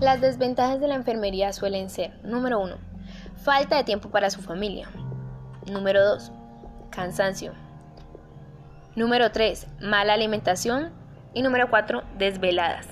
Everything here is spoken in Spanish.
Las desventajas de la enfermería suelen ser, número 1, falta de tiempo para su familia. Número 2, cansancio. Número 3, mala alimentación. Y número 4, desveladas.